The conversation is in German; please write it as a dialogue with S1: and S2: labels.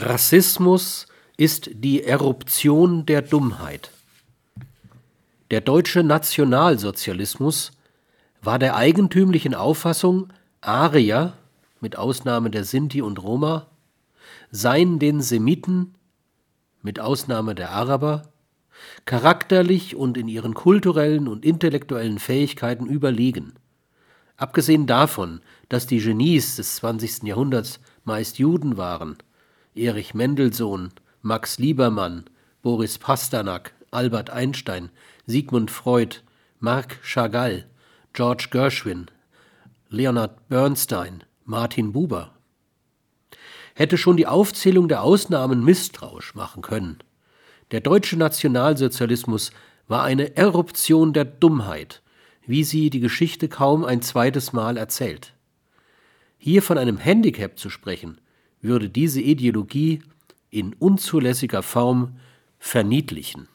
S1: Rassismus ist die Eruption der Dummheit. Der deutsche Nationalsozialismus war der eigentümlichen Auffassung, Arier, mit Ausnahme der Sinti und Roma, seien den Semiten, mit Ausnahme der Araber, charakterlich und in ihren kulturellen und intellektuellen Fähigkeiten überlegen. Abgesehen davon, dass die Genies des 20. Jahrhunderts meist Juden waren, Erich Mendelssohn, Max Liebermann, Boris Pasternak, Albert Einstein, Sigmund Freud, Marc Chagall, George Gershwin, Leonard Bernstein, Martin Buber. Hätte schon die Aufzählung der Ausnahmen misstrauisch machen können. Der deutsche Nationalsozialismus war eine Eruption der Dummheit, wie sie die Geschichte kaum ein zweites Mal erzählt. Hier von einem Handicap zu sprechen, würde diese Ideologie in unzulässiger Form verniedlichen